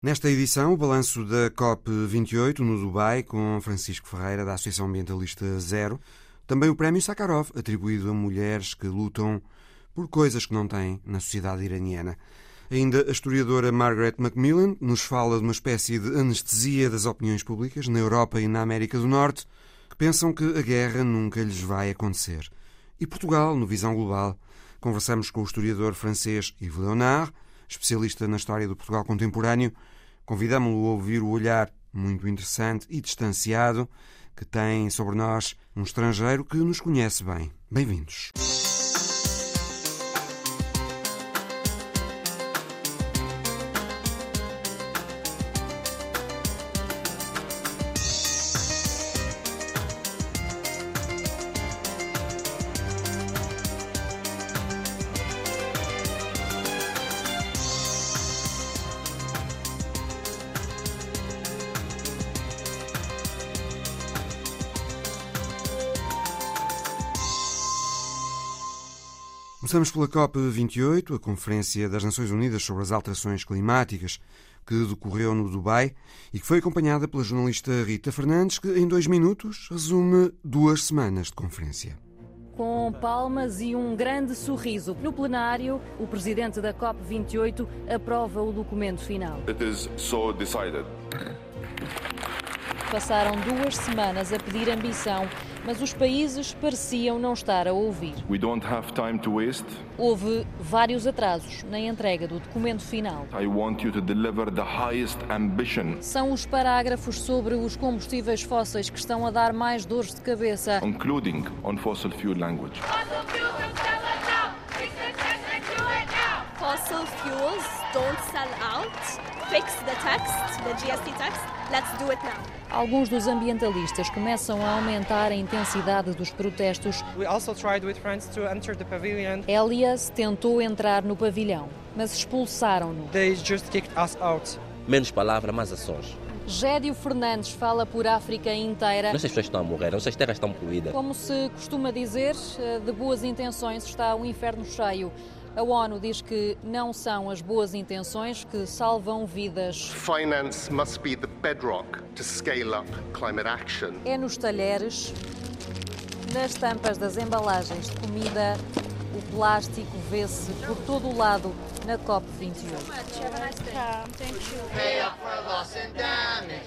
Nesta edição, o balanço da COP28 no Dubai, com Francisco Ferreira, da Associação Ambientalista Zero. Também o Prémio Sakharov, atribuído a mulheres que lutam por coisas que não têm na sociedade iraniana. Ainda a historiadora Margaret Macmillan nos fala de uma espécie de anestesia das opiniões públicas na Europa e na América do Norte, que pensam que a guerra nunca lhes vai acontecer. E Portugal, no Visão Global. Conversamos com o historiador francês Yves Leonard, especialista na história do Portugal contemporâneo, convidamos-lo a ouvir o olhar muito interessante e distanciado que tem sobre nós um estrangeiro que nos conhece bem. Bem-vindos. Começamos pela COP28, a Conferência das Nações Unidas sobre as Alterações Climáticas, que decorreu no Dubai e que foi acompanhada pela jornalista Rita Fernandes, que em dois minutos resume duas semanas de conferência. Com palmas e um grande sorriso. No plenário, o presidente da COP28 aprova o documento final. It is so decided. Passaram duas semanas a pedir ambição mas os países pareciam não estar a ouvir. We don't have time to waste. Houve vários atrasos na entrega do documento final. I want you to deliver the highest ambition. São os parágrafos sobre os combustíveis fósseis que estão a dar mais dores de cabeça. Including on fossil fuel language. Fossil fuels don't sell out. Fix the text, the GST text. Let's do it now. Alguns dos ambientalistas começam a aumentar a intensidade dos protestos. Elias tentou entrar no pavilhão, mas expulsaram-no. Menos palavras, mais ações. Gédio Fernandes fala por África inteira. Nossas pessoas estão a morrer, nossas terras estão poluídas. Como se costuma dizer, eh, de boas intenções está o inferno cheio. A ONU diz que não são as boas intenções que salvam vidas. Finance must be the bedrock to scale up climate action. É nos talheres, nas tampas das embalagens de comida, o plástico vê-se por todo o lado na COP28.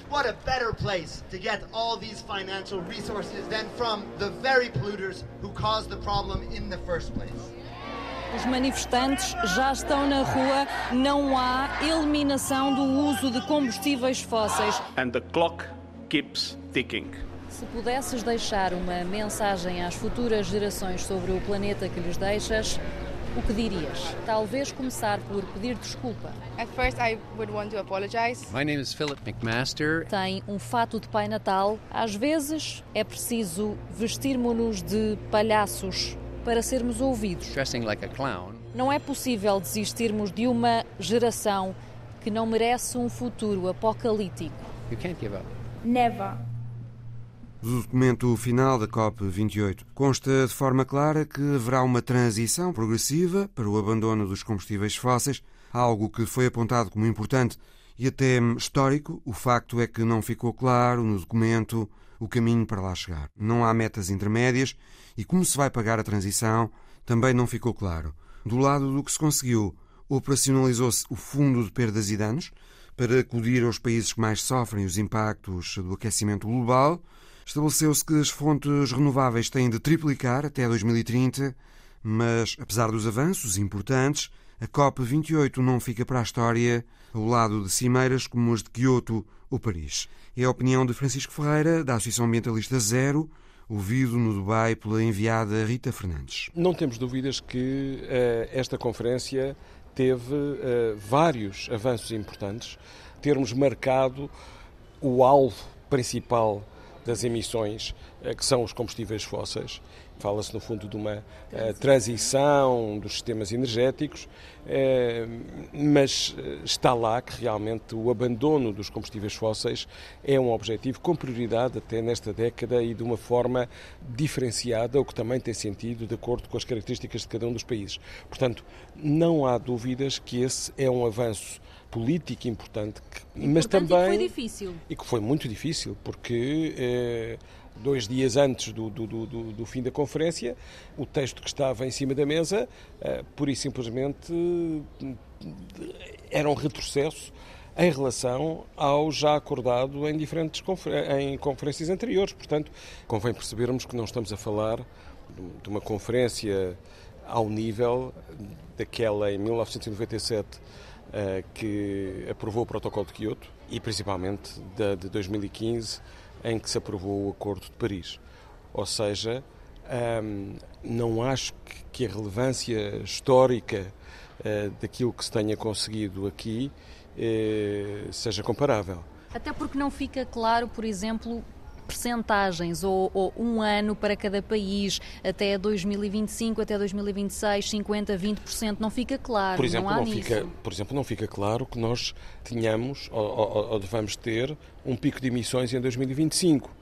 What a better place to get all these financial resources than from the very polluters who caused the problem in the first place. Os manifestantes já estão na rua, não há eliminação do uso de combustíveis fósseis. And the clock keeps ticking. Se pudesses deixar uma mensagem às futuras gerações sobre o planeta que lhes deixas, o que dirias? Talvez começar por pedir desculpa. At first I would want to apologize. My name is Philip McMaster. Tem um fato de Pai Natal. Às vezes é preciso vestirmos-nos de palhaços para sermos ouvidos. Não é possível desistirmos de uma geração que não merece um futuro apocalíptico. Never. Do documento final da COP28 consta de forma clara que haverá uma transição progressiva para o abandono dos combustíveis fósseis, algo que foi apontado como importante e até histórico. O facto é que não ficou claro no documento o caminho para lá chegar. Não há metas intermédias e como se vai pagar a transição também não ficou claro. Do lado do que se conseguiu, operacionalizou-se o Fundo de Perdas e Danos para acudir aos países que mais sofrem os impactos do aquecimento global. Estabeleceu-se que as fontes renováveis têm de triplicar até 2030, mas, apesar dos avanços importantes, a COP28 não fica para a história ao lado de cimeiras como as de Kyoto ou Paris. É a opinião de Francisco Ferreira, da Associação Ambientalista Zero, ouvido no Dubai pela enviada Rita Fernandes. Não temos dúvidas que uh, esta conferência teve uh, vários avanços importantes, termos marcado o alvo principal das emissões, uh, que são os combustíveis fósseis, Fala-se, no fundo, de uma uh, transição dos sistemas energéticos, uh, mas eh, está lá que realmente o abandono dos combustíveis fósseis é um objetivo com prioridade até nesta década e de uma forma diferenciada, o que também tem sentido de acordo com as características de cada um dos países. Portanto, não há dúvidas que esse é um avanço político importante, que, mas também e que foi difícil e que foi muito difícil porque eh, dois dias antes do, do, do, do, fim da conferência, o texto que estava em cima da mesa, eh, pura e simplesmente era um retrocesso em relação ao já acordado em diferentes confer em conferências anteriores. Portanto, convém percebermos que não estamos a falar de uma conferência ao nível daquela em 1997 eh, que aprovou o Protocolo de Kyoto e principalmente da de 2015 em que se aprovou o Acordo de Paris. Ou seja, ehm, não acho que a relevância histórica eh, daquilo que se tenha conseguido aqui eh, seja comparável. Até porque não fica claro, por exemplo, percentagens ou, ou, um ano para cada país até 2025, até 2026, 50, 20%, não fica claro. Por exemplo, não, não fica, por exemplo, não fica claro que nós tenhamos ou, ou, ou devamos ter um pico de emissões em 2025.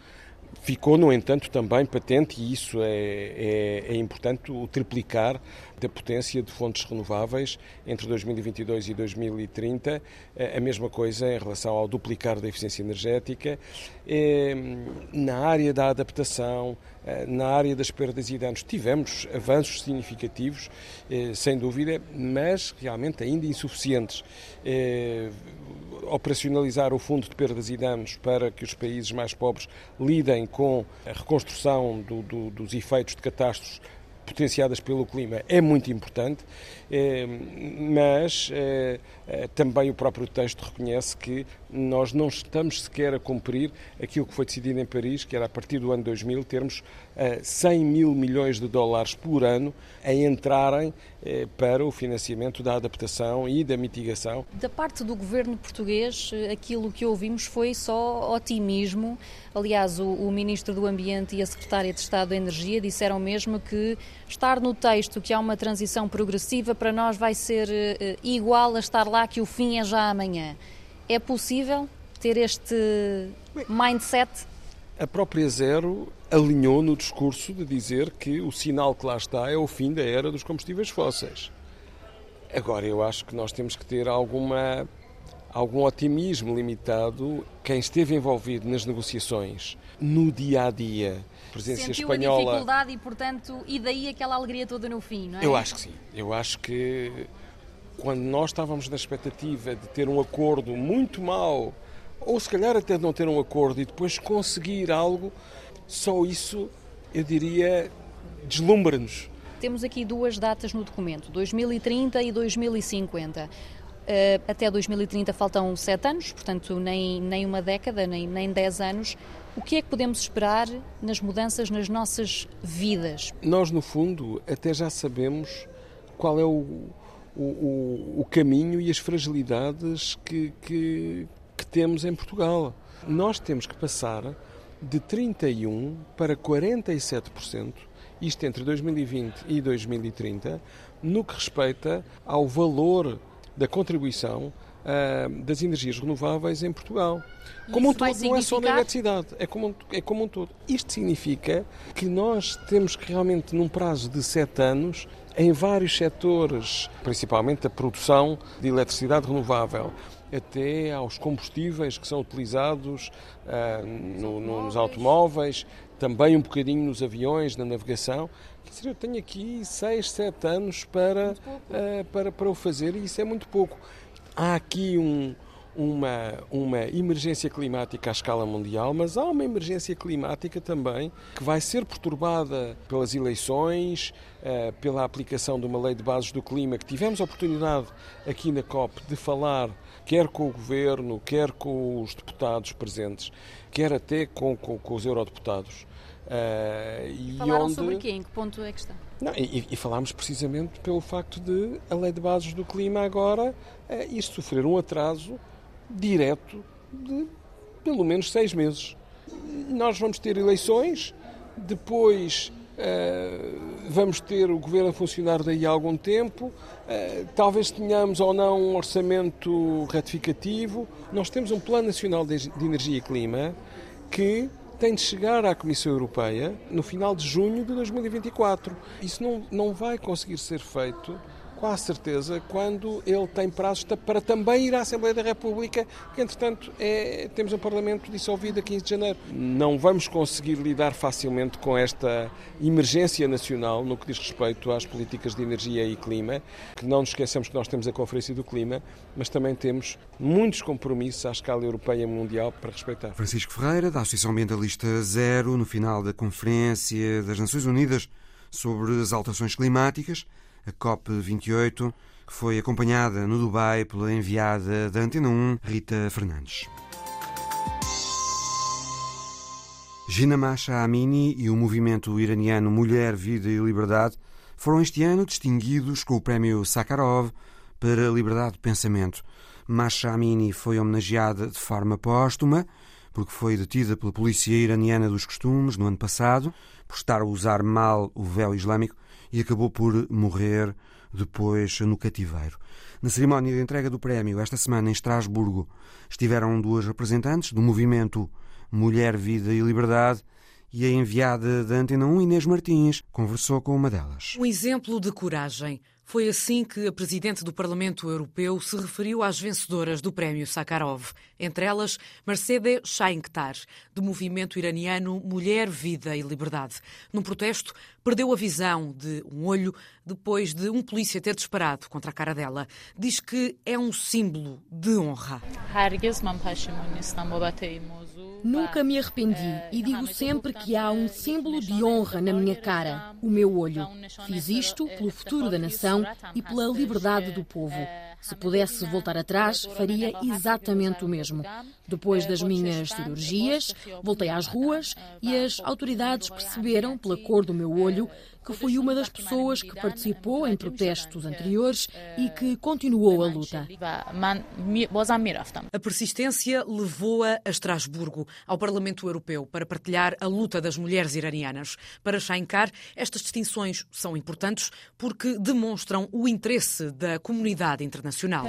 Ficou, no entanto, também patente, e isso é, é, é, importante, o triplicar da potência de fontes renováveis entre 2022 e 2030. Eh, a mesma coisa em relação ao duplicar da eficiência energética. Na área da adaptação, na área das perdas e danos, tivemos avanços significativos, sem dúvida, mas realmente ainda insuficientes. Operacionalizar o Fundo de Perdas e Danos para que os países mais pobres lidem com a reconstrução do, do, dos efeitos de catástrofes potenciadas pelo clima é muito importante, eh, mas eh, eh, também o próprio texto reconhece que nós não estamos sequer a cumprir aquilo que foi decidido em Paris, que era a partir do ano 2000 termos 100 mil milhões de dólares por ano a entrarem para o financiamento da adaptação e da mitigação. Da parte do governo português, aquilo que ouvimos foi só otimismo. Aliás, o ministro do Ambiente e a secretária de Estado da Energia disseram mesmo que estar no texto que há uma transição progressiva para nós vai ser igual a estar lá lá que o fim é já amanhã. É possível ter este mindset? A própria Zero alinhou no discurso de dizer que o sinal que lá está é o fim da era dos combustíveis fósseis. Agora, eu acho que nós temos que ter alguma, algum otimismo limitado. Quem esteve envolvido nas negociações no dia a dia, presença Sentiu espanhola. a dificuldade e, portanto, e daí aquela alegria toda no fim, não é? Eu acho que sim. Eu acho que quando nós estávamos na expectativa de ter um acordo muito mau, ou se calhar até de não ter um acordo e depois conseguir algo, só isso, eu diria, deslumbra-nos. Temos aqui duas datas no documento, 2030 e 2050. Uh, até 2030 faltam sete anos, portanto, nem, nem uma década, nem, nem dez anos. O que é que podemos esperar nas mudanças nas nossas vidas? Nós, no fundo, até já sabemos qual é o, o, o, o caminho e as fragilidades que, que, que temos em Portugal. Nós temos que passar de 31% para 47%, isto entre 2020 e 2030, no que respeita ao valor da contribuição uh, das energias renováveis em Portugal. como um todo, significar... não é só na eletricidade, é como, é como um todo. Isto significa que nós temos que realmente, num prazo de sete anos, em vários setores, principalmente a produção de eletricidade renovável, até aos combustíveis que são utilizados uh, no, no, nos automóveis, também um bocadinho nos aviões, na navegação. Quer dizer, eu tenho aqui 6, 7 anos para, uh, para, para o fazer e isso é muito pouco. Há aqui um, uma, uma emergência climática à escala mundial, mas há uma emergência climática também que vai ser perturbada pelas eleições, eh, pela aplicação de uma lei de bases do clima que tivemos a oportunidade aqui na COP de falar, quer com o governo, quer com os deputados presentes, quer até com, com, com os eurodeputados. Uh, Falaram onde... sobre quê? Em que ponto é que está? Não, e, e, falámos precisamente pelo facto de a lei de bases do clima agora uh, sofrer um atraso direto de pelo menos seis meses. Nós vamos ter eleições, depois uh, vamos ter o governo a funcionar daí a algum tempo, uh, talvez tenhamos ou não um orçamento ratificativo. Nós temos um Plano Nacional de Energia e Clima que tem de chegar à Comissão Europeia no final de junho de 2024. Isso não, não vai conseguir ser feito quase certeza, quando ele tem prazos para também ir à Assembleia da República, que entretanto é, temos um Parlamento dissolvido a 15 de janeiro. Não vamos conseguir lidar facilmente com esta emergência nacional no que diz respeito às políticas de energia e clima, que não nos esqueçamos que nós temos a Conferência do Clima, mas também temos muitos compromissos à escala europeia e mundial para respeitar. Francisco Ferreira, da Associação Ambientalista Zero, no final da Conferência das Nações Unidas sobre as alterações climáticas, a COP28, que foi acompanhada no Dubai pela enviada da Antena 1, Rita Fernandes. Gina Masha Amini e o movimento iraniano Mulher, Vida e Liberdade foram este ano distinguidos com o prémio Sakharov para liberdade de pensamento. Masha Amini foi homenageada de forma póstuma porque foi detida pela polícia iraniana dos costumes no ano passado por estar a usar mal o véu islâmico e acabou por morrer depois no cativeiro. Na cerimónia de entrega do prémio, esta semana em Estrasburgo, estiveram duas representantes do movimento Mulher, Vida e Liberdade e a enviada da Antena 1, Inês Martins, conversou com uma delas. Um exemplo de coragem. Foi assim que a Presidente do Parlamento Europeu se referiu às vencedoras do Prémio Sakharov, entre elas Mercedes Shainkhtar, do movimento iraniano Mulher, Vida e Liberdade. Num protesto, perdeu a visão de um olho depois de um polícia ter disparado contra a cara dela. Diz que é um símbolo de honra. Nunca me arrependi e digo sempre que há um símbolo de honra na minha cara, o meu olho. Fiz isto pelo futuro da nação e pela liberdade do povo. Se pudesse voltar atrás, faria exatamente o mesmo. Depois das minhas cirurgias, voltei às ruas e as autoridades perceberam, pela cor do meu olho, que fui uma das pessoas que participou em protestos anteriores e que continuou a luta. A persistência levou-a a Estrasburgo, ao Parlamento Europeu, para partilhar a luta das mulheres iranianas. Para Shankar, estas distinções são importantes porque demonstram o interesse da comunidade internacional.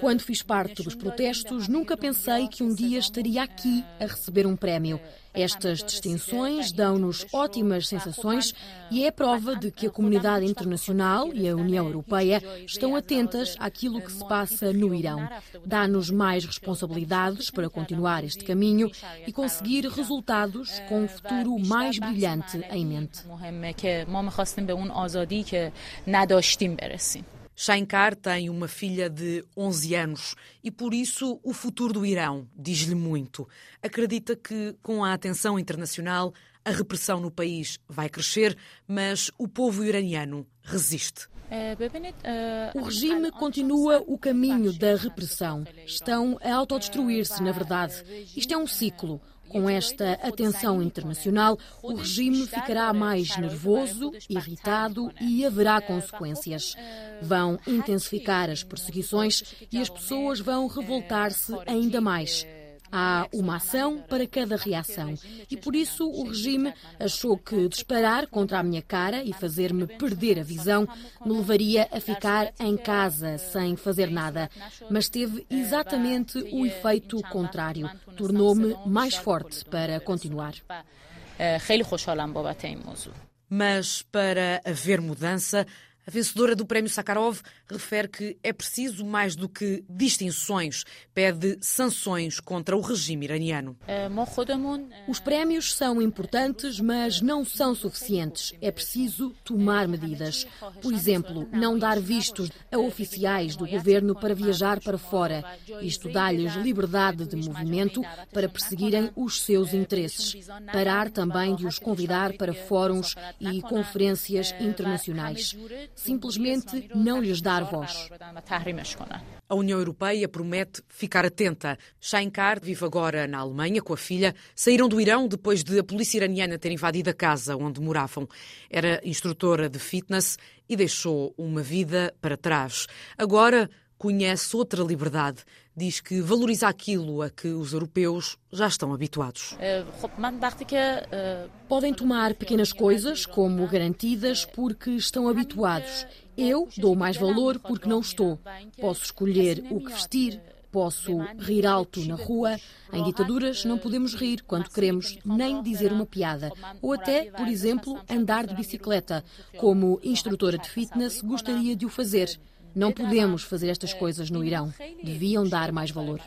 Quando fiz parte dos protestos, nunca pensei que um dia estaria aqui a receber um prémio. Estas distinções dão-nos ótimas sensações e é prova de que a comunidade internacional e a União Europeia estão atentas àquilo que se passa no Irão. Dá-nos mais responsabilidades para continuar este caminho e conseguir resultados com um futuro mais brilhante em mente. Shankar tem uma filha de 11 anos e, por isso, o futuro do Irão diz-lhe muito. Acredita que, com a atenção internacional, a repressão no país vai crescer, mas o povo iraniano resiste. O regime continua o caminho da repressão. Estão a autodestruir-se, na verdade. Isto é um ciclo. Com esta atenção internacional, o regime ficará mais nervoso, irritado e haverá consequências. Vão intensificar as perseguições e as pessoas vão revoltar-se ainda mais. Há uma ação para cada reação e por isso o regime achou que disparar contra a minha cara e fazer-me perder a visão me levaria a ficar em casa sem fazer nada. Mas teve exatamente o efeito contrário. Tornou-me mais forte para continuar. Mas para haver mudança, a vencedora do Prémio Sakharov refere que é preciso mais do que distinções, pede sanções contra o regime iraniano. Os prémios são importantes, mas não são suficientes. É preciso tomar medidas. Por exemplo, não dar vistos a oficiais do governo para viajar para fora. Isto dá-lhes liberdade de movimento para perseguirem os seus interesses. Parar também de os convidar para fóruns e conferências internacionais simplesmente não lhes dar voz. A União Europeia promete ficar atenta. Shankar vive agora na Alemanha com a filha. Saíram do Irão depois de a polícia iraniana ter invadido a casa onde moravam. Era instrutora de fitness e deixou uma vida para trás. Agora conhece outra liberdade. Diz que valoriza aquilo a que os europeus já estão habituados. Podem tomar pequenas coisas como garantidas porque estão habituados. Eu dou mais valor porque não estou. Posso escolher o que vestir, Posso rir alto na rua. Em ditaduras não podemos rir quando queremos, nem dizer uma piada. Ou até, por exemplo, andar de bicicleta. Como instrutora de fitness, gostaria de o fazer. Não podemos fazer estas coisas no Irão. Deviam dar mais valor.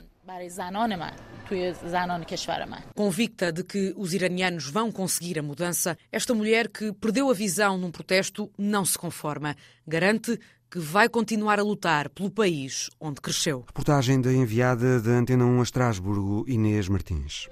Convicta de que os iranianos vão conseguir a mudança, esta mulher que perdeu a visão num protesto não se conforma. Garante que vai continuar a lutar pelo país onde cresceu. Reportagem da enviada da Antena 1 a Estrasburgo, Inês Martins.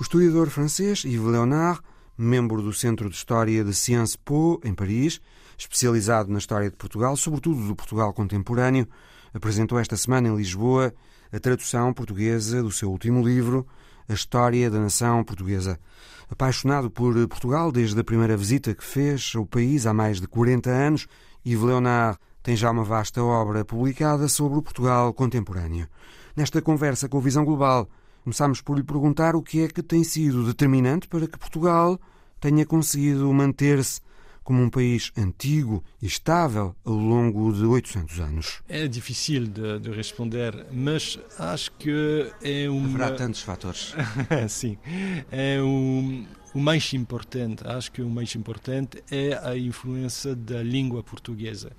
O historiador francês Yves Léonard, membro do Centro de História de Sciences Po, em Paris, especializado na história de Portugal, sobretudo do Portugal contemporâneo, apresentou esta semana em Lisboa a tradução portuguesa do seu último livro, A História da Nação Portuguesa. Apaixonado por Portugal desde a primeira visita que fez ao país há mais de 40 anos, Yves Leonard tem já uma vasta obra publicada sobre o Portugal contemporâneo. Nesta conversa com a Visão Global, começamos por lhe perguntar o que é que tem sido determinante para que Portugal tenha conseguido manter-se como um país antigo e estável ao longo de 800 anos? É difícil de, de responder, mas acho que é um. Haverá tantos fatores. Sim. É um, o mais importante, acho que o mais importante é a influência da língua portuguesa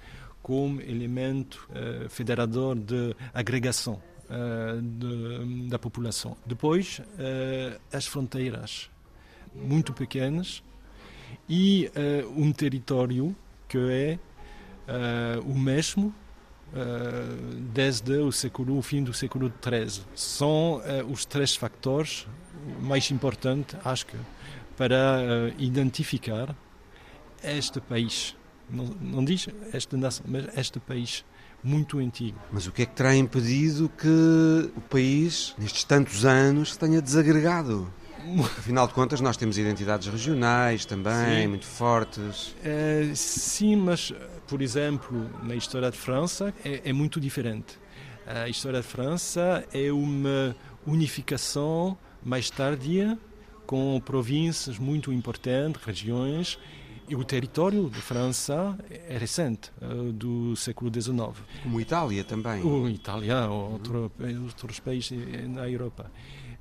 como elemento uh, federador de agregação uh, de, da população. Depois, uh, as fronteiras muito pequenas e uh, um território que é uh, o mesmo uh, desde o século o fim do século XIII. São os três fatores mais importantes, acho que, para identificar este país. Não, não diz esta nação, mas este país muito antigo. Mas o que é que terá impedido que o país, nestes tantos anos, tenha desagregado? Afinal de contas, nós temos identidades regionais também, sim. muito fortes. É, sim, mas, por exemplo, na história de França é, é, muito diferente. A história de França é uma unificação mais tardia, com províncias muito importantes, regiões, e o território de França é recente, eh, do século XIX. Como Itália também. O Itália, ou outro, outros países na Europa.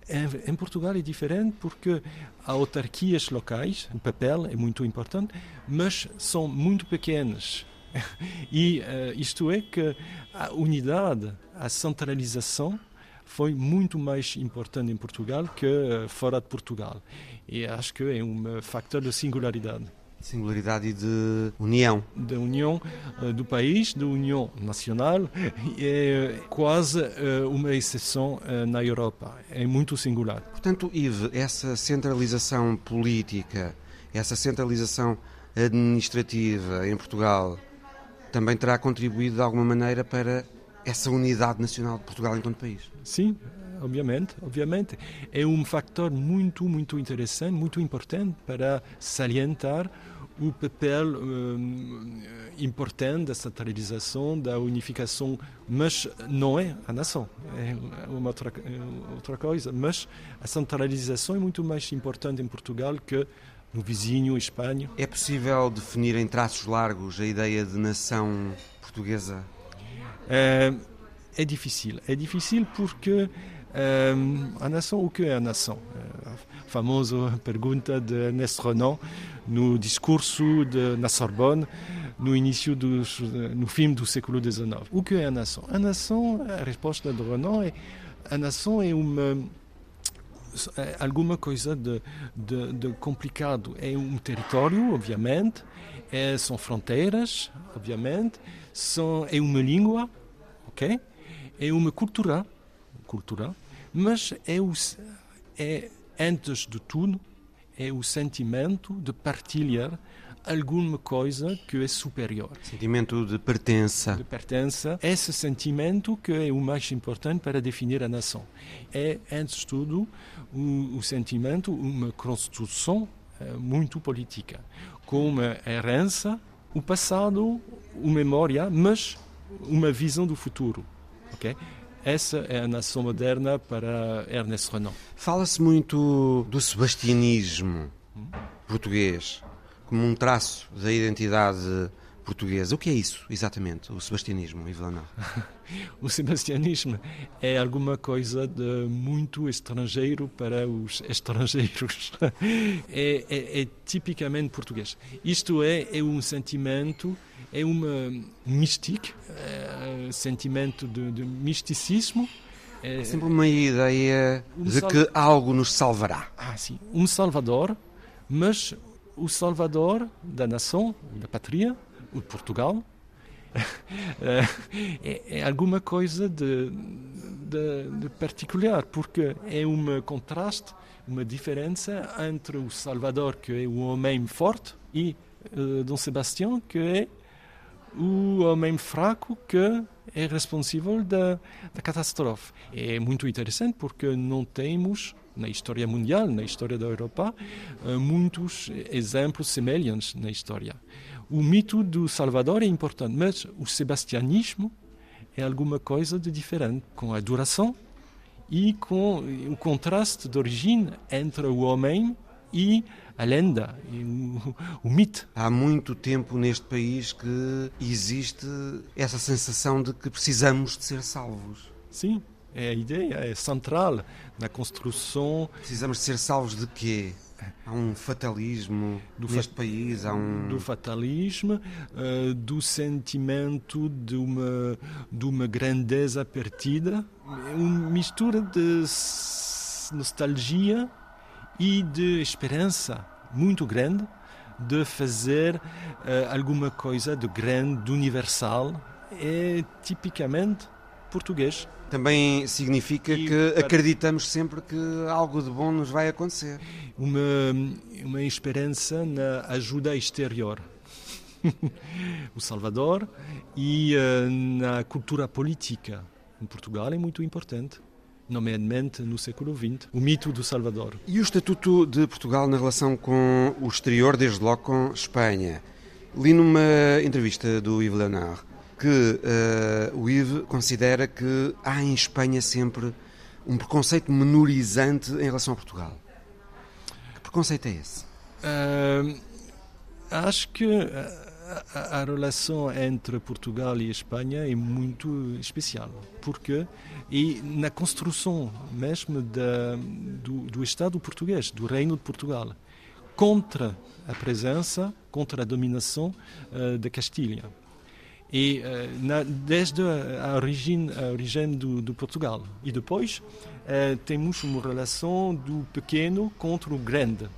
Em, Portugal é diferente porque há autarquias locais, o papel é muito importante, mas são muito pequenas. E uh, isto é que a unidade, a centralização foi muito mais importante em Portugal que uh, fora de Portugal. E acho que é um fator de singularidade. Singularidade e de união. De união uh, do país, de união nacional, é quase uh, uma exceção uh, na Europa. É muito singular. Portanto, Yves, essa centralização política, essa centralização administrativa em Portugal também terá contribuído de alguma maneira para essa unidade nacional de Portugal enquanto país? Sim, obviamente, obviamente. É um fator muito, muito interessante, muito importante para salientar o papel um, importante da centralização, da unificação, mas não é a nação, é uma outra, outra coisa. Mas a centralização é muito mais importante em Portugal que no vizinho Espanha. É possível definir em traços largos a ideia de nação portuguesa? É, é difícil. É difícil porque um, a nação, o que é a nação? A famosa pergunta de Ernest Renan no discurso de, na Sorbonne no início do no fim do século XIX. O que é a nação? A nação, a resposta de Renan é a nação é uma é alguma coisa de, de, de, complicado. É um território, obviamente, é, são fronteiras, obviamente, são, é uma língua, ok? É uma cultura, cultura mas é, o, é antes de tudo é o sentimento de partilhar alguma coisa que é superior. Sentimento de pertença. De pertença. Esse sentimento que é o mais importante para definir a nação. É, antes de tudo, o, sentimento, uma construção é, muito política, com uma herança, o passado, uma memória, mas uma visão do futuro. Okay? Essa é a nação moderna para Ernest Renan. Fala-se muito do sebastianismo português como um traço da identidade portuguesa. O que é isso, exatamente, o sebastianismo, Ivanão? o sebastianismo é alguma coisa de muito estrangeiro para os estrangeiros. é, é, é tipicamente português. Isto é, é um sentimento, é uma mística, é, sentimento de, de misticismo. É sempre uma ideia um de que algo nos salvará. Ah, sim. Um salvador, mas o salvador da nação, da pátria, o de Portugal, é, é, alguma coisa de, de, de, particular, porque é um contraste, uma diferença entre o Salvador, que é o homem forte, e uh, Dom Sebastião, que é o homem fraco que é responsável da, da catástrofe. É muito interessante porque não temos na história mundial, na história da Europa, eh, muitos exemplos semelhantes na história. O mito do Salvador é importante, mas o sebastianismo é alguma coisa de diferente, com a duração e com o contraste de origem entre o homem e a lenda, o, o mito. Há muito tempo neste país que existe essa sensação de que precisamos de ser salvos. Sim, é a ideia, é central na construção. Precisamos de ser salvos de quê? Há um fatalismo do neste fa país, há um... Do fatalismo, uh, do sentimento de uma, de uma grandeza perdida, uma mistura de nostalgia e de esperança muito grande de fazer uh, alguma coisa de grande, de universal, é tipicamente português. Também significa e que para... acreditamos sempre que algo de bom nos vai acontecer. Uma, uma esperança na ajuda exterior. o Salvador e uh, na cultura política em Portugal é muito importante nomeadamente no século XX, o mito do Salvador. E o Estatuto de Portugal na relação com o exterior, desde logo com Espanha? Li numa entrevista do Yves Leonard que uh, o Yves considera que há em Espanha sempre um preconceito menorizante em relação a Portugal. Que preconceito é esse? Uh, acho que a, a, relação entre Portugal e Espanha é muito especial, porque e na construção mesmo da, do, do Estado português, do Reino de Portugal, contra a presença, contra a dominação uh, da Castilha. E uh, na, desde a origem, a origem do, do Portugal. E depois uh, temos uma relação do pequeno contra o grande.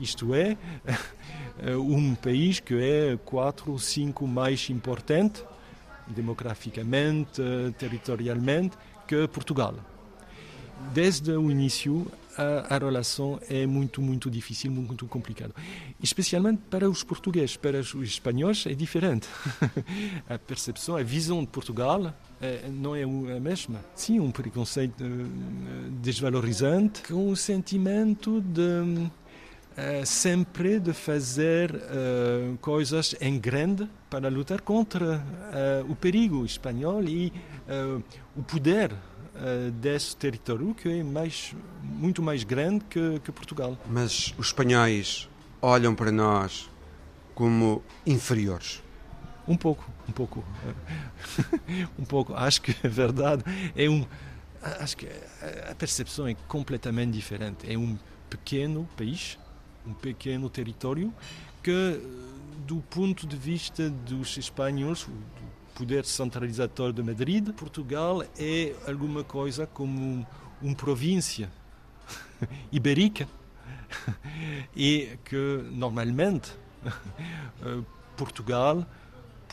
Isto é, um país que é quatro ou cinco mais importante demograficamente, territorialmente, que Portugal. Desde o início, a, a, relação é muito, muito difícil, muito complicada. Especialmente para os portugueses, para os espanhóis é diferente. a percepção, a visão de Portugal é, não é a mesma. Sim, um preconceito uh, desvalorizante, com um sentimento de uh, sempre de fazer coisas em grande para lutar contra o perigo espanhol e o poder desse território que é mais, muito mais grande que, que Portugal. Mas os espanhóis olham para nós como inferiores? Um pouco, um pouco. um pouco. Acho que a verdade é um. Acho que a percepção é completamente diferente. É um pequeno país um pequeno território que, do ponto de vista dos espanhóis, do poder centralizatório de Madrid, Portugal é alguma coisa como uma província ibérica e que normalmente Portugal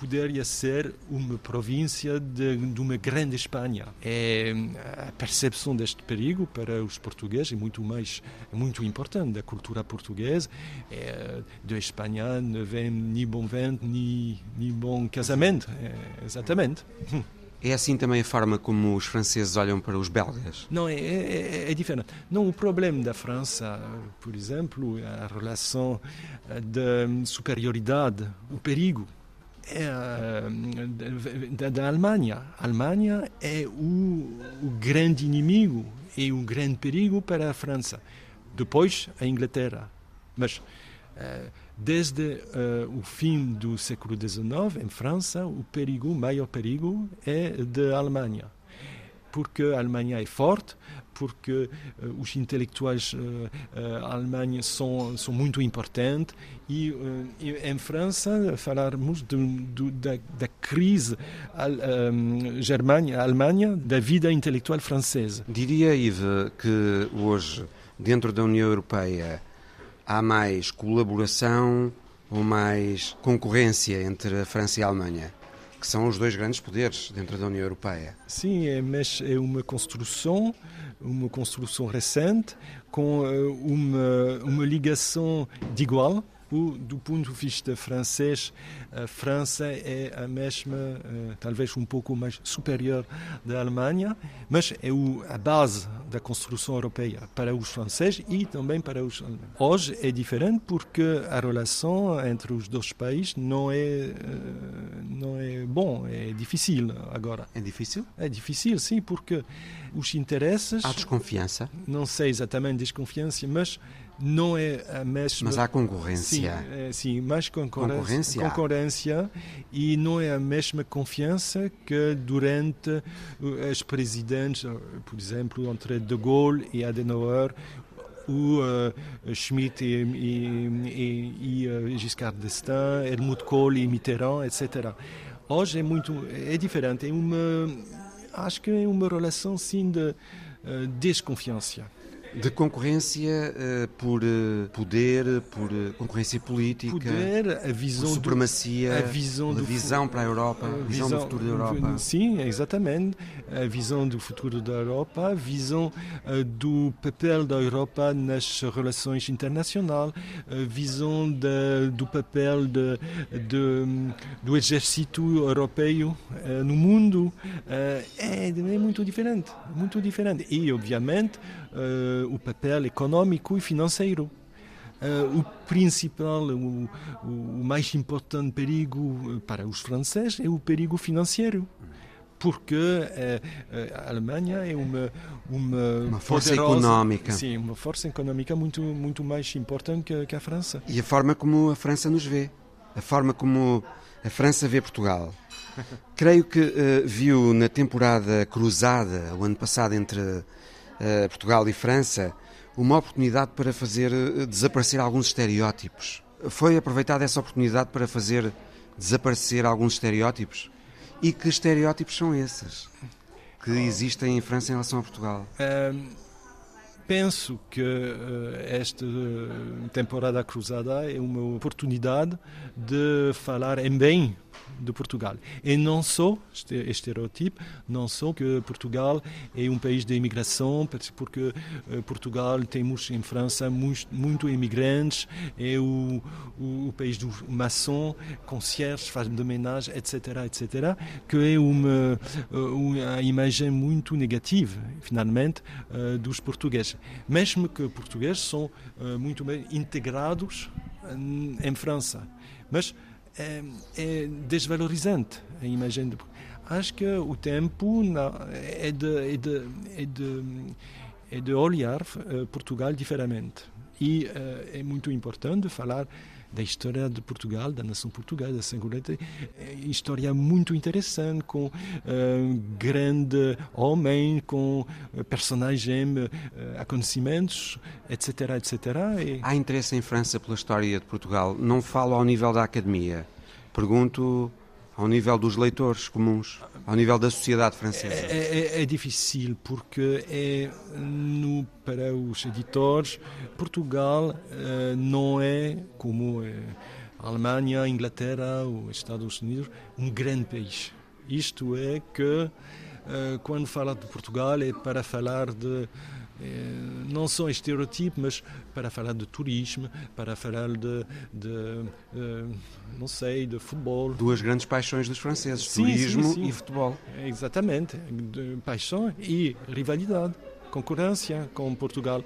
poderia ser uma província de, de, uma grande Espanha. É, a percepção deste perigo para os portugueses é muito mais é muito importante da cultura portuguesa. É, de Espanha não vem nem bom vento nem, nem bom casamento. É, exatamente. É assim também a forma como os franceses olham para os belgas? Não, é, é, é, diferente. Não, o problema da França, por exemplo, a relação de superioridade, o perigo é, da, da, Alemanha. A Alemanha é o, o grande inimigo e um grande perigo para a França. Depois, a Inglaterra. Mas, uh, Desde uh, o fim do século XIX, em França, o perigo, o maior perigo, é da Alemanha. Porque a Alemanha é forte, porque uh, os intelectuais uh, alemães são, são muito importantes e, em França falarmos de, de, da, da, crise um, germânia, Alemanha, da vida intelectual francesa. Diria, Yves, que hoje, dentro da União Europeia, há mais colaboração ou mais concorrência entre a França e a Alemanha? Que são os dois grandes poderes dentro da União Europeia. Sim, é, mas é uma construção, uma construção recente, com eh, uma, uma ligação de igual do ponto de vista francês, a França é a mesma, eh, talvez um pouco mais superior da Alemanha, mas é a base da construção europeia para os franceses e também para os alemães. Hoje é diferente porque a relação entre os dois países não é eh, não é bom, é difícil agora. É difícil? É difícil, sim, porque os interesses. Há desconfiança? Não sei exatamente desconfiança, mas não é a mesma. Mas há concorrência. Sim, é, sim mais concorrência, concorrência. concorrência e não é a mesma confiança que durante as presidentes, por exemplo, entre De Gaulle e Adenauer, ou uh, Schmidt e, e, e, e uh, Giscard d'Estaing, Helmut Kohl e Mitterrand, etc. Hoje é muito é diferente, é uma acho que é uma relação sim de uh, desconfiança de concorrência uh, por uh, poder, por uh, concorrência política, poder, a visão por supremacia, do, a visão, do, visão para a Europa, a visão, visão, do futuro da Europa. Sim, exatamente. A visão do futuro da Europa, a visão do papel da Europa nas relações internacionais, a visão de, do papel de, de, do exército europeu no mundo. É, é muito diferente, muito diferente. E, obviamente, uh, o papel econômico e financeiro. Uh, o principal, o, o, mais importante perigo para os franceses é o perigo financeiro. Porque uh, a Alemanha é uma uma, uma força poderosa, económica sim uma força económica muito muito mais importante que, que, a França. E a forma como a França nos vê. A forma como a França vê Portugal. Creio que uh, viu na temporada cruzada o ano passado entre eh, Portugal e França, uma oportunidade para fazer eh, desaparecer alguns estereótipos. Foi aproveitada essa oportunidade para fazer desaparecer alguns estereótipos? E que estereótipos são esses que existem em França em relação a Portugal? Penso que uh, esta temporada cruzada é uma oportunidade de falar em bem de Portugal. E não só este estereotipo, não só que Portugal é um país de imigração, porque eh, Portugal temos em França muito, muito imigrantes, é o, o, o país do maçom, concierge, faz de homenagem, etc, etc, que é uma, eh, uma imagem muito negativa, finalmente, eh, dos portugueses. Mesmo que portugueses são muito bem integrados em França. Mas é, é desvalorizante a imagem de acho que o tempo é, de, é, de, é, de, é de olhar uh, Portugal diferente e uh, é muito importante falar da história de Portugal, da nação portuguesa, da segurança, é história muito interessante, com uh, grande homem, com personagem, uh, acontecimentos, etc, etc. E... Há interesse em França pela história de Portugal? Não falo ao nível da academia, pergunto ao nível dos leitores comuns, ao nível da sociedade francesa? É, é, é difícil porque é no, para os editores Portugal uh, não é como é, a Alemanha, a Inglaterra ou Estados Unidos um grande país. Isto é que uh, quando fala de Portugal é para falar de eh, não só estereotipo, mas para falar de turismo, para falar de, de, eh, não sei, de futebol. Duas grandes paixões dos franceses, sim, turismo sim, sim. e futebol. Exatamente, paixão e rivalidade, concorrência com Portugal.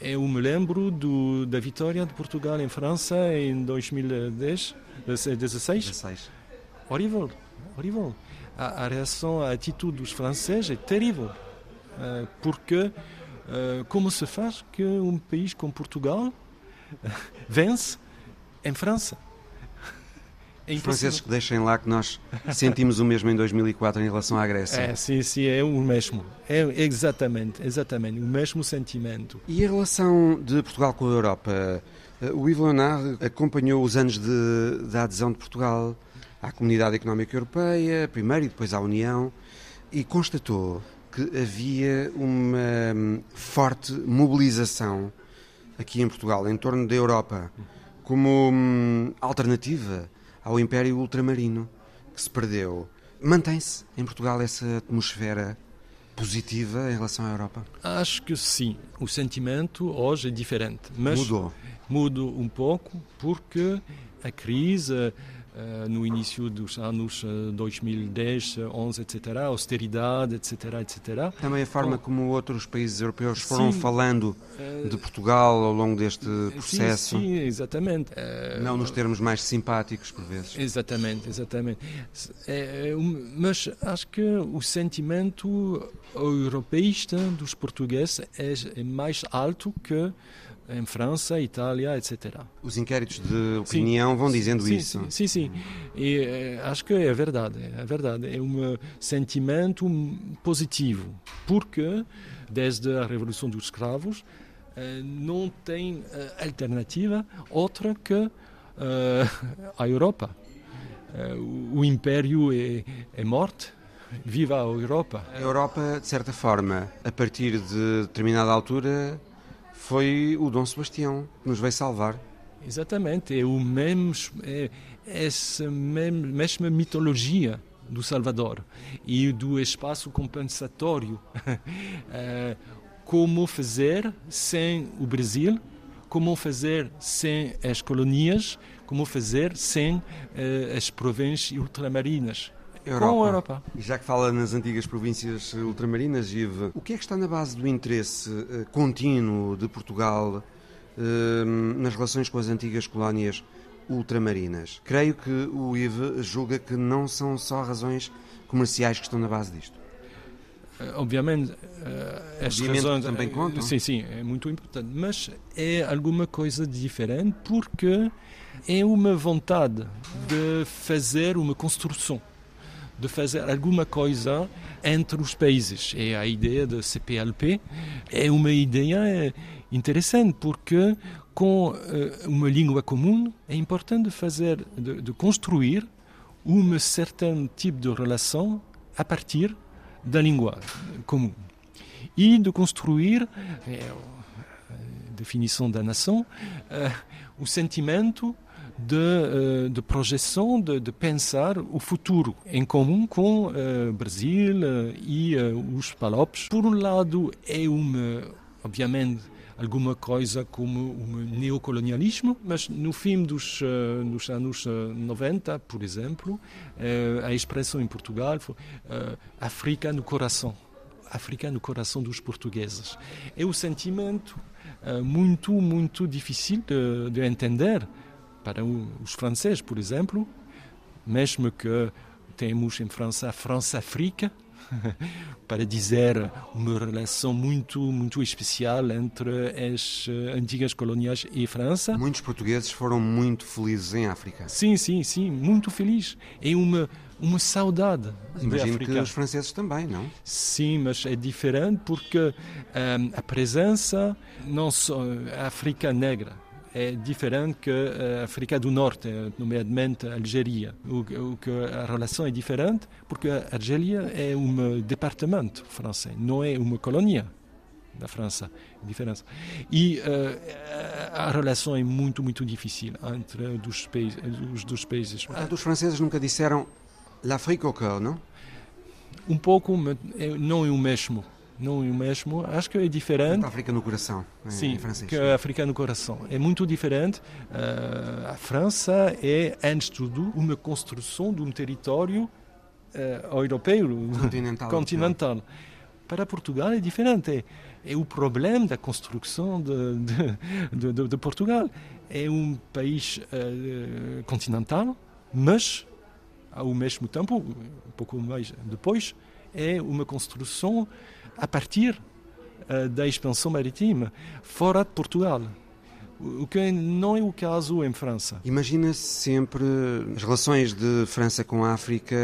Eu me lembro do, da vitória de Portugal em França em 2010, 16. 16. Horrível, horrível. A, a reação, a atitude dos franceses é terrível, eh, porque como se faz que um país como Portugal vence em França. É Os franceses que deixem lá que nós sentimos o mesmo em 2004 em relação à Grécia. É, sim, sim, é o mesmo. É exatamente, exatamente, o mesmo sentimento. E a relação de Portugal com a Europa? Eh, o Yves Leonard acompanhou os anos de, da adesão de Portugal à Comunidade Económica Europeia, primeiro e depois à União, e constatou que havia uma hum, forte mobilização aqui em Portugal, em torno da Europa, como hum, alternativa ao Império Ultramarino, que se perdeu. Mantém-se em Portugal essa atmosfera positiva em relação à Europa? Acho que sim. O sentimento hoje é diferente. Mudou. Muda um pouco porque a crise no início dos anos 2010, 11, etc., austeridade, etc., etc. Também a forma Bom, como outros países europeus foram sim, falando eh, de Portugal ao longo deste processo. Sim, sim exatamente. Não nos termos mais simpáticos, por vezes. Exatamente, exatamente. Mas acho que o sentimento europeísta dos portugueses é, é mais alto que em França, Itália, etc. Os inquéritos de opinião sim, vão dizendo sim, isso. Sim, sim, sim. E eh, acho que é verdade, é verdade. É um sentimento positivo, porque desde a Revolução dos Escravos eh, não tem eh, alternativa outra que a Europa. O Império é, é morto, viva a Europa. A Europa, de certa forma, a partir de determinada altura, foi o Dom Sebastião que nos veio salvar. Exatamente, é o mesmo, é essa mesma mitologia do Salvador e do espaço compensatório. Eh, como fazer sem o Brasil, como fazer sem as colônias, como fazer sem uh, as províncias ultramarinas. Europa. Com a Europa. E já que fala nas antigas províncias ultramarinas, Give, o que é que está na base do interesse uh, contínuo de Portugal uh, nas relações com as antigas colónias ultramarinas? Creio que o Ive julga que não são só razões comerciais que estão na base disto. Eh, obviamente, as Obviamente razões também contam. Sim, sim, é muito importante, mas é alguma coisa diferente porque é uma vontade de fazer uma construção de fazer alguma coisa entre os países. E a ideia da CPLP é uma ideia interessante porque com eh, uma língua comum é importante fazer de, de construir um certo tipo de relação a partir da língua comum e de construir é, a definição da nação o sentimento de, eh, de projeção, de, de, pensar o futuro em comum com o uh, Brasil uh, e os Palopes. Por um lado, é uma, obviamente, alguma coisa como um neocolonialismo, mas no fim dos, dos anos 90, por exemplo, a expressão em Portugal foi África no coração. África no coração dos portugueses. É um sentimento muito, muito difícil de, de entender para os franceses, por exemplo, mesmo que temos em França a França-África, para dizer uma relação muito muito especial entre as eh, antigas colônias e França. Muitos portugueses foram muito felizes em África. Sim, sim, sim, muito felizes. É uma uma saudade. Imagino que os franceses também, não? Sim, mas é diferente porque um, eh, a presença não só a África negra é diferente que a África do Norte, nomeadamente a Algéria. O, o, que a relação é diferente porque a Argélia é um departamento francês, não é uma colônia da França. Diferença. E uh, a relação é muito, muito difícil entre os, países, os dois países. Ah, dos franceses nunca disseram l'Afrique au cœur, não? Um pouco, mas não é o mesmo não é o mesmo. Acho que é diferente. A África no coração, em Sim, francês. que a África no coração. É muito diferente. Uh, a França é, antes de tudo, uma construção de um território uh, europeu, continental. continental. Para Portugal é diferente. É, é, o problema da construção de, de, de, de Portugal. É um país uh, continental, mas ao mesmo tempo, um pouco mais depois, é uma construção a partir uh, da expansão marítima fora de Portugal. o que não é o caso em França. Imagina-se sempre as relações de França com a África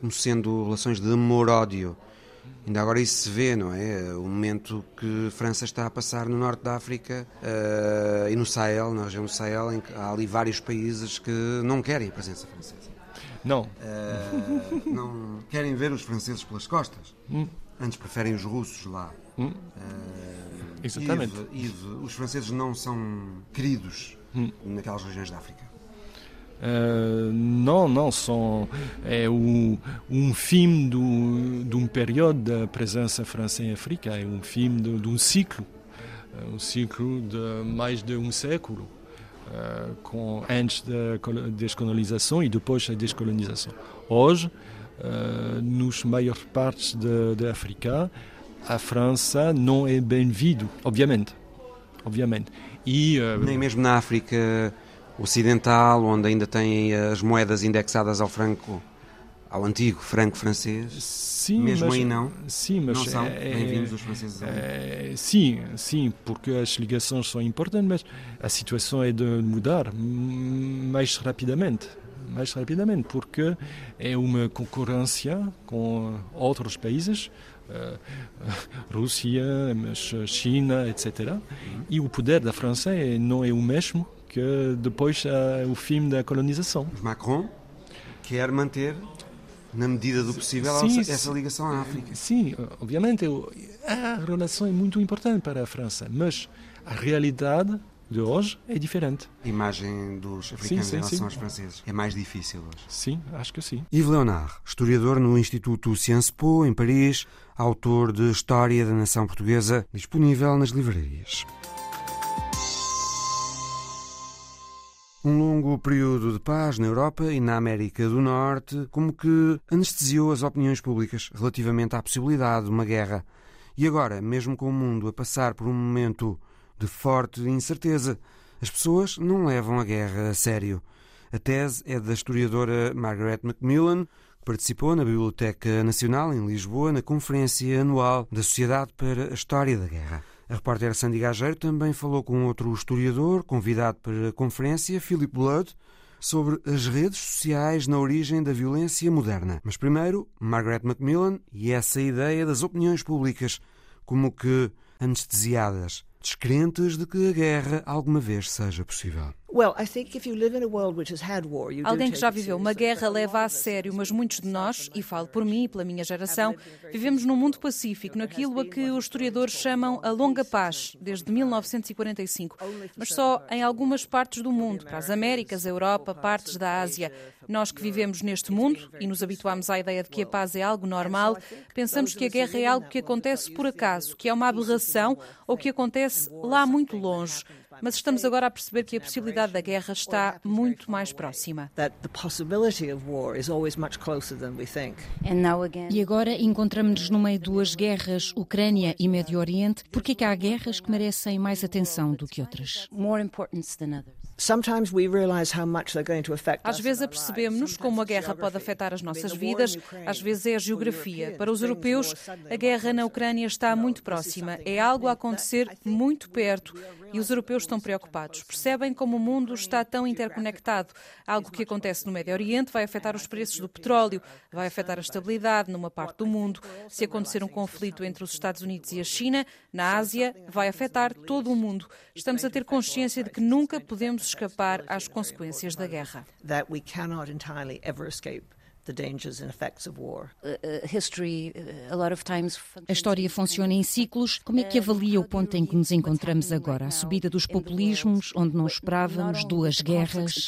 como sendo relações de amor-ódio. Ainda agora isso se vê, não é? O momento que a França está a passar no norte da África uh, e no Sahel, na região do Sahel, em que há ali vários países que não querem a presença francesa. Não. Uh, não querem ver os franceses pelas costas. Hum. Antes preferem os russos lá. Hum. Uh, Exatamente. Yves, Yves, os franceses não são queridos hum. naquelas regiões da África. Uh, não, não, são, é um, um fim do, de um período da presença francesa em África, é um fim de, de um ciclo, um ciclo de mais de um século, uh, com, antes da descolonização e depois da descolonização. Hoje, nos maiores partes da África, a França não é bem-vindo, obviamente. obviamente. E, Nem mesmo na África ocidental, onde ainda têm as moedas indexadas ao franco, ao antigo franco francês. Sim, mesmo mas, aí não. Sim, mas não são é, bem-vindos os franceses. É, sim, sim, porque as ligações são importantes, mas a situação é de mudar mais rapidamente mais rapidamente, porque é uma concorrência com outros países, uh, Rússia, China, etc. E o poder da França não é o mesmo que depois uh, o fim da colonização. Macron quer manter, na medida do possível, sim, essa ligação à África. Sim, obviamente a relação é muito importante para a França, mas a realidade de hoje é diferente. A imagem dos africanos sim, sim, em relação sim. aos franceses é mais difícil hoje. Sim, acho que sim. Yves Leonard, historiador no Instituto Sciences Po, em Paris, autor de História da Nação Portuguesa, disponível nas livrarias. Um longo período de paz na Europa e na América do Norte, como que anestesiou as opiniões públicas relativamente à possibilidade de uma guerra. E agora, mesmo com o mundo a passar por um momento de forte incerteza, as pessoas não levam a guerra a sério. A tese é da historiadora Margaret Macmillan, que participou na Biblioteca Nacional em Lisboa na Conferência Anual da Sociedade para a História da Guerra. A repórter Sandy Gageiro também falou com outro historiador, convidado para a conferência, Philip Blood, sobre as redes sociais na origem da violência moderna. Mas primeiro, Margaret Macmillan e essa ideia das opiniões públicas, como que anestesiadas, descrentes de que a guerra alguma vez seja possível. Alguém que já viveu uma guerra leva a sério, mas muitos de nós, e falo por mim e pela minha geração, vivemos num mundo pacífico, naquilo a que os historiadores chamam a longa paz, desde 1945, mas só em algumas partes do mundo, para as Américas, a Europa, partes da Ásia. Nós que vivemos neste mundo e nos habituamos à ideia de que a paz é algo normal, pensamos que a guerra é algo que acontece por acaso, que é uma aberração ou que acontece lá muito longe mas estamos agora a perceber que a possibilidade da guerra está muito mais próxima. E agora encontramos-nos no meio de duas guerras, Ucrânia e Médio Oriente. Por que há guerras que merecem mais atenção do que outras? Às vezes apercebemos-nos como a guerra pode afetar as nossas vidas, às vezes é a geografia. Para os europeus, a guerra na Ucrânia está muito próxima, é algo a acontecer muito perto e os europeus estão preocupados. Percebem como o mundo está tão interconectado. Algo que acontece no Médio Oriente vai afetar os preços do petróleo, vai afetar a estabilidade numa parte do mundo. Se acontecer um conflito entre os Estados Unidos e a China, na Ásia, vai afetar todo o mundo. Estamos a ter consciência de que nunca podemos escapar às consequências da guerra. A história funciona em ciclos. Como é que avalia o ponto em que nos encontramos agora? A subida dos populismos, onde não esperávamos, duas guerras.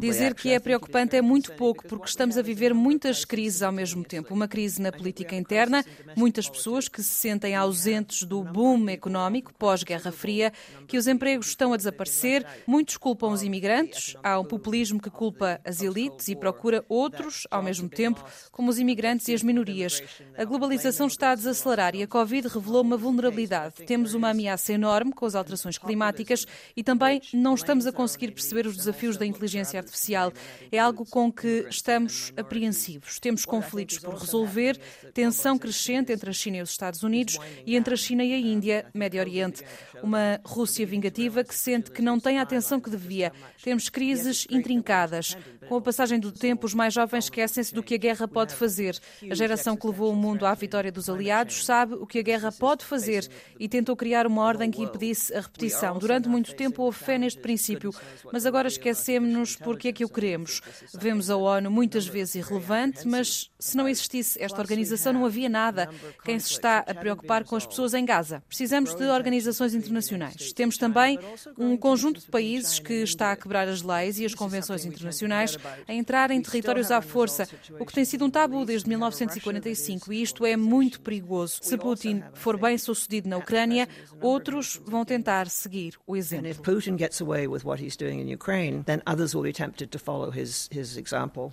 Dizer que é preocupante é muito pouco, porque estamos a viver muitas crises ao mesmo tempo. Uma crise na política interna, muitas pessoas que se sentem ausentes do boom económico pós-Guerra Fria, que os empregos estão a desaparecer, muitos culpam os imigrantes, há um populismo que culpa as elites e procura outros ao mesmo tempo, como os imigrantes e as minorias. A globalização está a desacelerar e a Covid revelou uma vulnerabilidade. Temos uma ameaça enorme com as alterações climáticas e também não estamos a conseguir perceber os desafios da inteligência artificial. É algo com que estamos apreensivos. Temos conflitos por resolver, tensão crescente entre a China e os Estados Unidos e entre a China e a Índia, Médio Oriente. Uma Rússia vingativa que sente que não tem a atenção que devia. Temos crises intrincadas. Com a passagem do tempo, os mais jovens esquecem-se do que a guerra pode fazer. A geração que levou o mundo à vitória dos aliados sabe o que a guerra pode fazer e tentou criar uma ordem que impedisse a repetição. Durante muito tempo houve fé neste princípio, mas agora esquecemos-nos porque é que o queremos. Vemos a ONU muitas vezes irrelevante, mas se não existisse esta organização não havia nada. Quem se está a preocupar com as pessoas em Gaza? Precisamos de organizações internacionais. Temos também um conjunto de países que está a quebrar as leis e as convenções internacionais, a entrar em territórios à força, o que tem sido um tabu desde 1945 e isto é muito perigoso. Se Putin for bem sucedido na Ucrânia, outros vão tentar seguir o exemplo.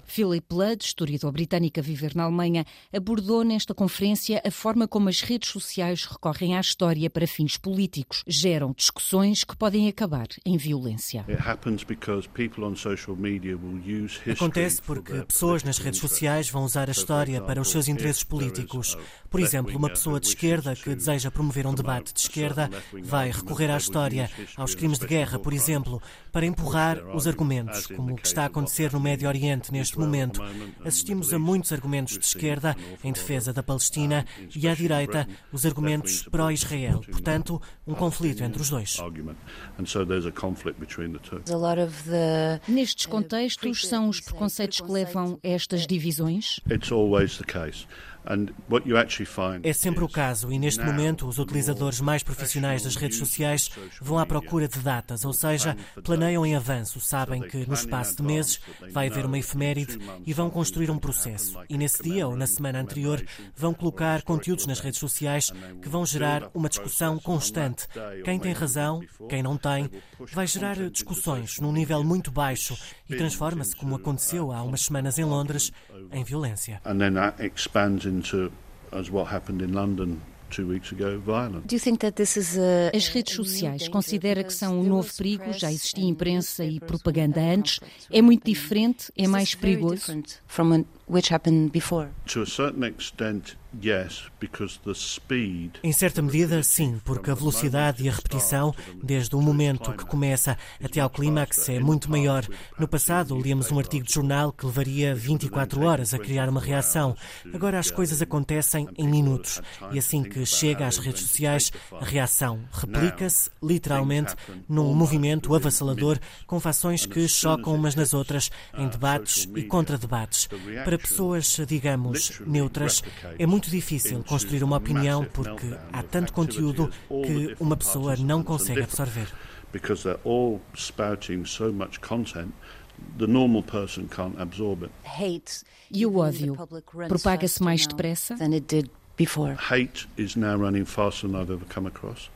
Philip Blood, historiador britânico a viver na Alemanha, abordou nesta conferência a forma como as redes sociais recorrem à história para fins políticos. Geram discussões que podem acabar em violência. Acontece porque pessoas nas redes sociais vão usar a história para os seus interesses políticos. Por exemplo, uma pessoa de esquerda que deseja promover um debate de esquerda vai recorrer à história, aos crimes de guerra, por exemplo, para empurrar os argumentos, como o que está a acontecer no Médio Oriente neste momento. Assistimos a muitos argumentos de esquerda em defesa da Palestina e à direita os argumentos pró-Israel. Portanto, um conflito entre os dois. Nestes contextos, são os preconceitos que levam a estas divisões? É sempre o caso e neste momento os utilizadores mais profissionais das redes sociais vão à procura de datas, ou seja, planeiam em avanço, sabem que no espaço de meses vai haver uma efeméride e vão construir um processo. E nesse dia ou na semana anterior vão colocar conteúdos nas redes sociais que vão gerar uma discussão constante. Quem tem razão, quem não tem, vai gerar discussões num nível muito baixo e transforma-se, como aconteceu há umas semanas em Londres, em violência into, as what happened in London As redes sociais considera que são um novo perigo? Já existia imprensa e propaganda antes. É muito diferente? É mais perigoso? To a certain extent, em certa medida, sim, porque a velocidade e a repetição, desde o momento que começa até ao clímax, é muito maior. No passado, líamos um artigo de jornal que levaria 24 horas a criar uma reação. Agora as coisas acontecem em minutos. E assim que chega às redes sociais, a reação replica-se, literalmente, num movimento avassalador com fações que chocam umas nas outras, em debates e contra-debates. Para pessoas, digamos, neutras, é muito muito difícil construir uma opinião porque há tanto conteúdo que uma pessoa não consegue absorver. Because they're all spouting so much content the normal person can't absorb it. E o ódio propaga-se mais depressa? Hate is now running faster than I've ever come across.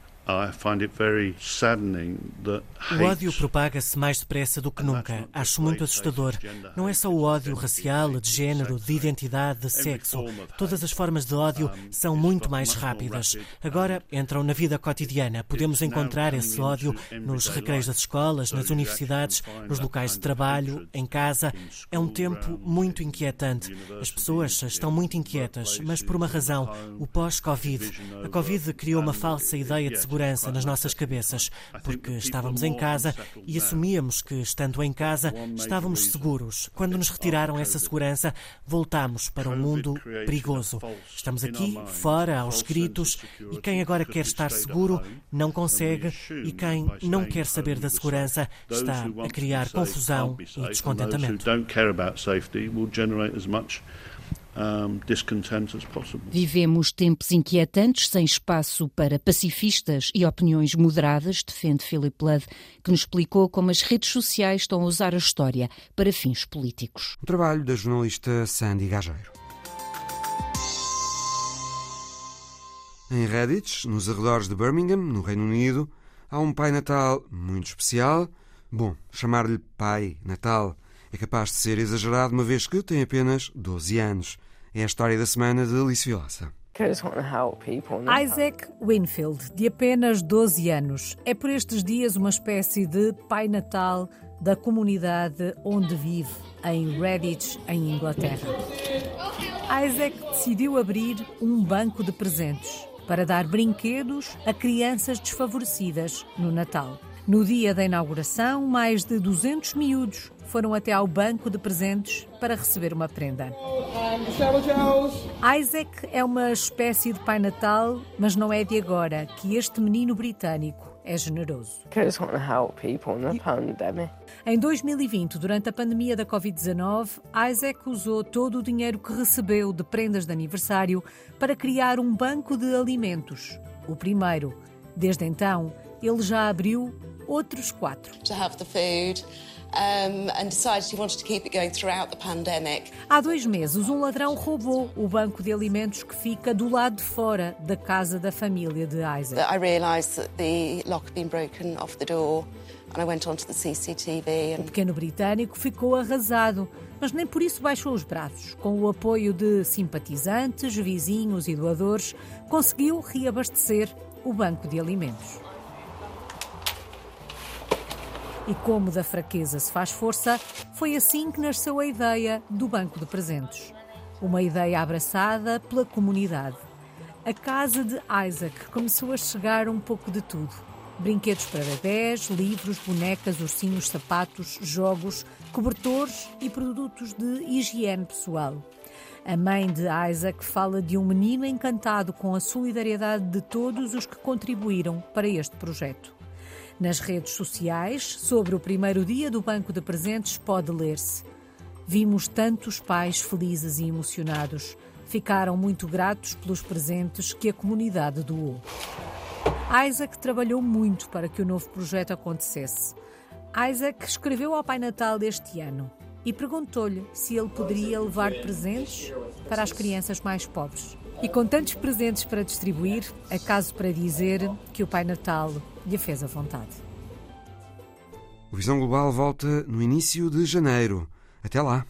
O ódio propaga-se mais depressa do que nunca. Acho muito assustador. Não é só o ódio racial, de género, de identidade, de sexo. Todas as formas de ódio são muito mais rápidas. Agora entram na vida cotidiana. Podemos encontrar esse ódio nos recreios das escolas, nas universidades, nos locais de trabalho, em casa. É um tempo muito inquietante. As pessoas estão muito inquietas, mas por uma razão: o pós-Covid. A Covid criou uma falsa ideia de segurança segurança nas nossas cabeças, porque estávamos em casa e assumíamos que, estando em casa, estávamos seguros. Quando nos retiraram essa segurança, voltámos para um mundo perigoso. Estamos aqui, fora, aos gritos, e quem agora quer estar seguro não consegue, e quem não quer saber da segurança está a criar confusão e descontentamento. Vivemos tempos inquietantes, sem espaço para pacifistas e opiniões moderadas, defende Philip Blood, que nos explicou como as redes sociais estão a usar a história para fins políticos. O trabalho da jornalista Sandy Gageiro. Em Redditch, nos arredores de Birmingham, no Reino Unido, há um Pai Natal muito especial. Bom, chamar-lhe Pai Natal é capaz de ser exagerado, uma vez que tem apenas 12 anos. É a história da semana de Alice Vilaça. Isaac Winfield, de apenas 12 anos, é por estes dias uma espécie de pai natal da comunidade onde vive, em Redditch, em Inglaterra. Isaac decidiu abrir um banco de presentes para dar brinquedos a crianças desfavorecidas no Natal. No dia da inauguração, mais de 200 miúdos foram até ao banco de presentes para receber uma prenda. Isaac é uma espécie de Pai Natal, mas não é de agora que este menino britânico é generoso. Em 2020, durante a pandemia da Covid-19, Isaac usou todo o dinheiro que recebeu de prendas de aniversário para criar um banco de alimentos. O primeiro. Desde então, ele já abriu outros quatro. Há dois meses, um ladrão roubou o banco de alimentos que fica do lado de fora da casa da família de Isaac. I realized that the lock had been broken off the door. And I went onto the CCTV and... O pequeno britânico ficou arrasado, mas nem por isso baixou os braços. Com o apoio de simpatizantes, vizinhos e doadores, conseguiu reabastecer o banco de alimentos. E como da fraqueza se faz força, foi assim que nasceu a ideia do Banco de Presentes. Uma ideia abraçada pela comunidade. A casa de Isaac começou a chegar um pouco de tudo. Brinquedos para bebés, livros, bonecas, ursinhos, sapatos, jogos, cobertores e produtos de higiene pessoal. A mãe de Isaac fala de um menino encantado com a solidariedade de todos os que contribuíram para este projeto. Nas redes sociais, sobre o primeiro dia do Banco de Presentes, pode ler-se: Vimos tantos pais felizes e emocionados. Ficaram muito gratos pelos presentes que a comunidade doou. Isaac trabalhou muito para que o novo projeto acontecesse. Isaac escreveu ao Pai Natal deste ano e perguntou-lhe se ele poderia levar presentes para as crianças mais pobres. E com tantos presentes para distribuir, acaso para dizer que o Pai Natal lhe fez a vontade. O Visão Global volta no início de janeiro. Até lá!